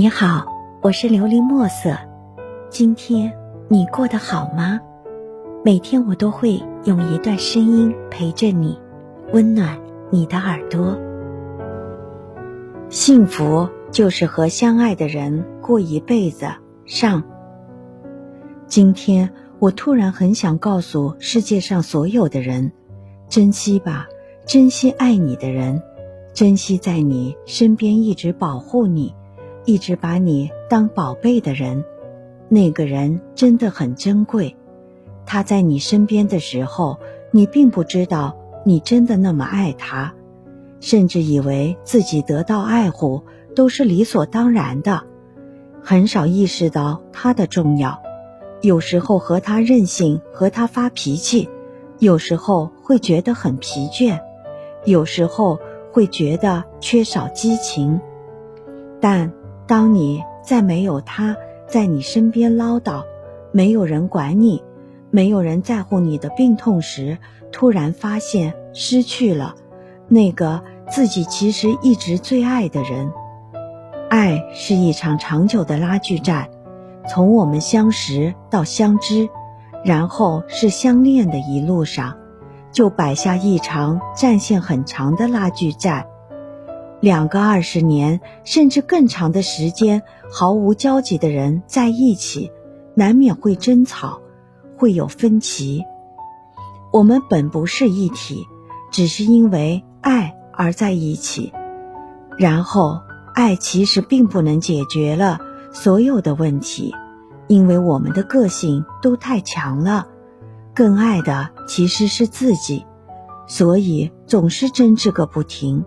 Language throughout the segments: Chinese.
你好，我是琉璃墨色。今天你过得好吗？每天我都会用一段声音陪着你，温暖你的耳朵。幸福就是和相爱的人过一辈子。上。今天我突然很想告诉世界上所有的人：珍惜吧，珍惜爱你的人，珍惜在你身边一直保护你。一直把你当宝贝的人，那个人真的很珍贵。他在你身边的时候，你并不知道你真的那么爱他，甚至以为自己得到爱护都是理所当然的，很少意识到他的重要。有时候和他任性，和他发脾气，有时候会觉得很疲倦，有时候会觉得缺少激情，但。当你再没有他在你身边唠叨，没有人管你，没有人在乎你的病痛时，突然发现失去了那个自己其实一直最爱的人。爱是一场长久的拉锯战，从我们相识到相知，然后是相恋的一路上，就摆下一场战线很长的拉锯战。两个二十年甚至更长的时间毫无交集的人在一起，难免会争吵，会有分歧。我们本不是一体，只是因为爱而在一起。然后，爱其实并不能解决了所有的问题，因为我们的个性都太强了，更爱的其实是自己，所以总是争执个不停。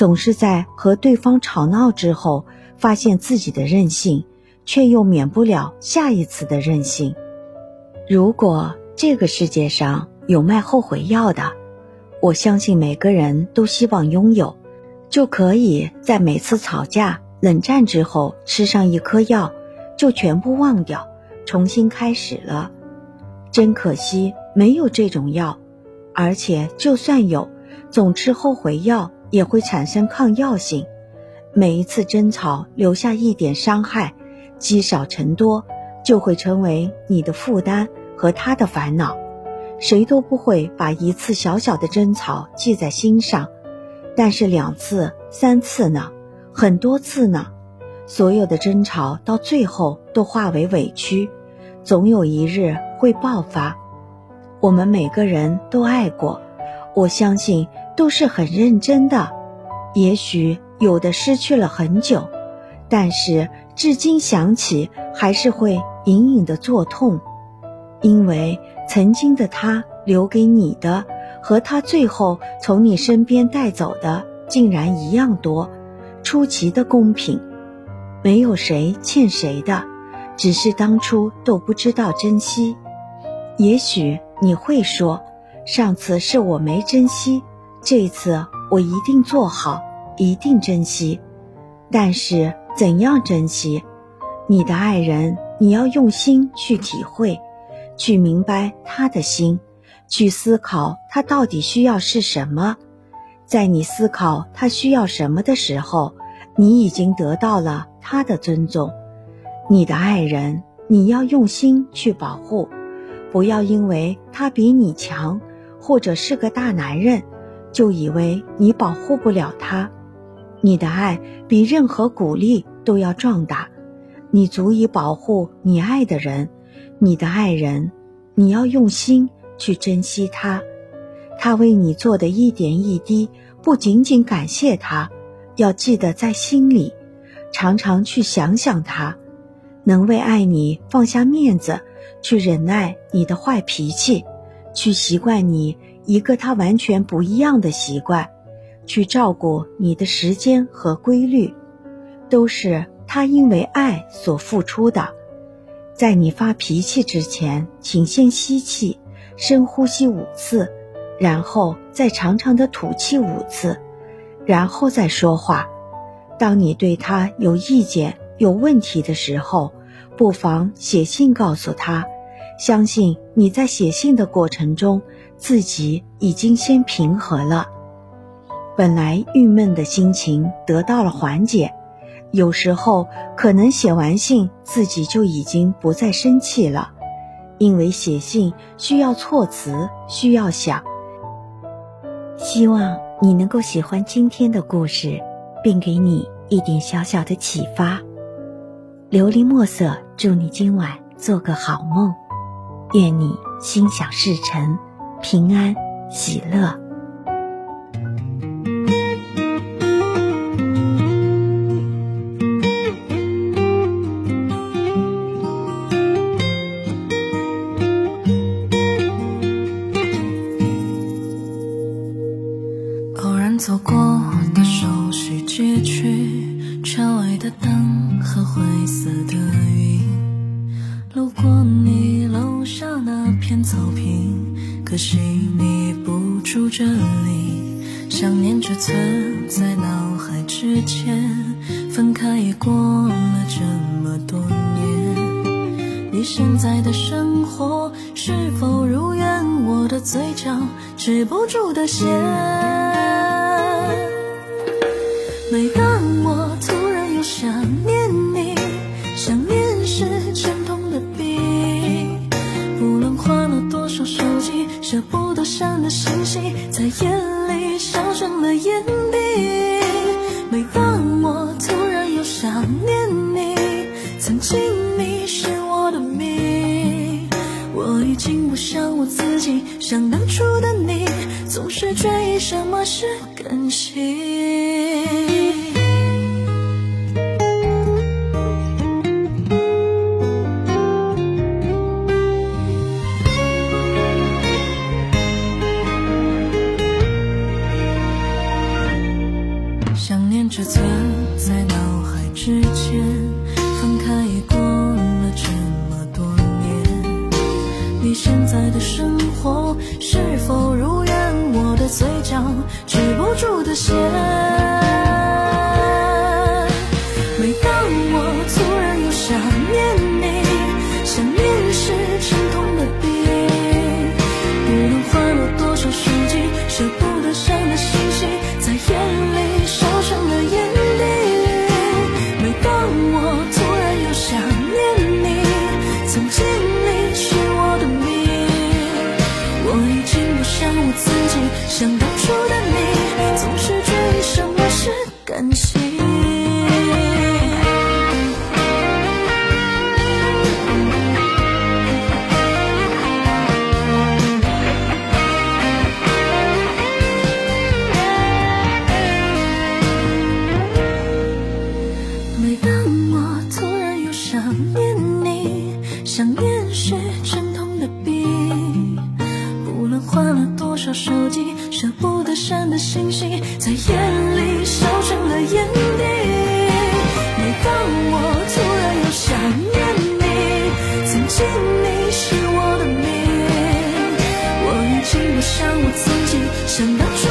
总是在和对方吵闹之后，发现自己的任性，却又免不了下一次的任性。如果这个世界上有卖后悔药的，我相信每个人都希望拥有，就可以在每次吵架、冷战之后吃上一颗药，就全部忘掉，重新开始了。真可惜，没有这种药，而且就算有，总吃后悔药。也会产生抗药性，每一次争吵留下一点伤害，积少成多，就会成为你的负担和他的烦恼。谁都不会把一次小小的争吵记在心上，但是两次、三次呢？很多次呢？所有的争吵到最后都化为委屈，总有一日会爆发。我们每个人都爱过，我相信。都是很认真的，也许有的失去了很久，但是至今想起还是会隐隐的作痛，因为曾经的他留给你的和他最后从你身边带走的竟然一样多，出奇的公平，没有谁欠谁的，只是当初都不知道珍惜。也许你会说，上次是我没珍惜。这次我一定做好，一定珍惜。但是怎样珍惜？你的爱人，你要用心去体会，去明白他的心，去思考他到底需要是什么。在你思考他需要什么的时候，你已经得到了他的尊重。你的爱人，你要用心去保护，不要因为他比你强，或者是个大男人。就以为你保护不了他，你的爱比任何鼓励都要壮大，你足以保护你爱的人，你的爱人，你要用心去珍惜他，他为你做的一点一滴，不仅仅感谢他，要记得在心里，常常去想想他，能为爱你放下面子，去忍耐你的坏脾气，去习惯你。一个他完全不一样的习惯，去照顾你的时间和规律，都是他因为爱所付出的。在你发脾气之前，请先吸气，深呼吸五次，然后再长长的吐气五次，然后再说话。当你对他有意见、有问题的时候，不妨写信告诉他。相信你在写信的过程中。自己已经先平和了，本来郁闷的心情得到了缓解，有时候可能写完信，自己就已经不再生气了，因为写信需要措辞，需要想。希望你能够喜欢今天的故事，并给你一点小小的启发。琉璃墨色，祝你今晚做个好梦，愿你心想事成，平安喜乐。偶然走过的熟悉街区，车外的灯和灰色的云。路过你楼下那片草坪，可惜你不住这里。想念只存在脑海之间，分开也过了这么多年。你现在的生活是否如愿？我的嘴角止不住的咸。每当舍不得删的信息，在夜里烧成了眼底。每当我突然又想念你，曾经你是我的命。我已经不像我自己，像当初的你，总是追忆什么是感情。藏在脑海之间，分开已过了这么多年。你现在的生活是否如愿？我的嘴角止不住的咸。是感情。每当我突然又想念你，想念人的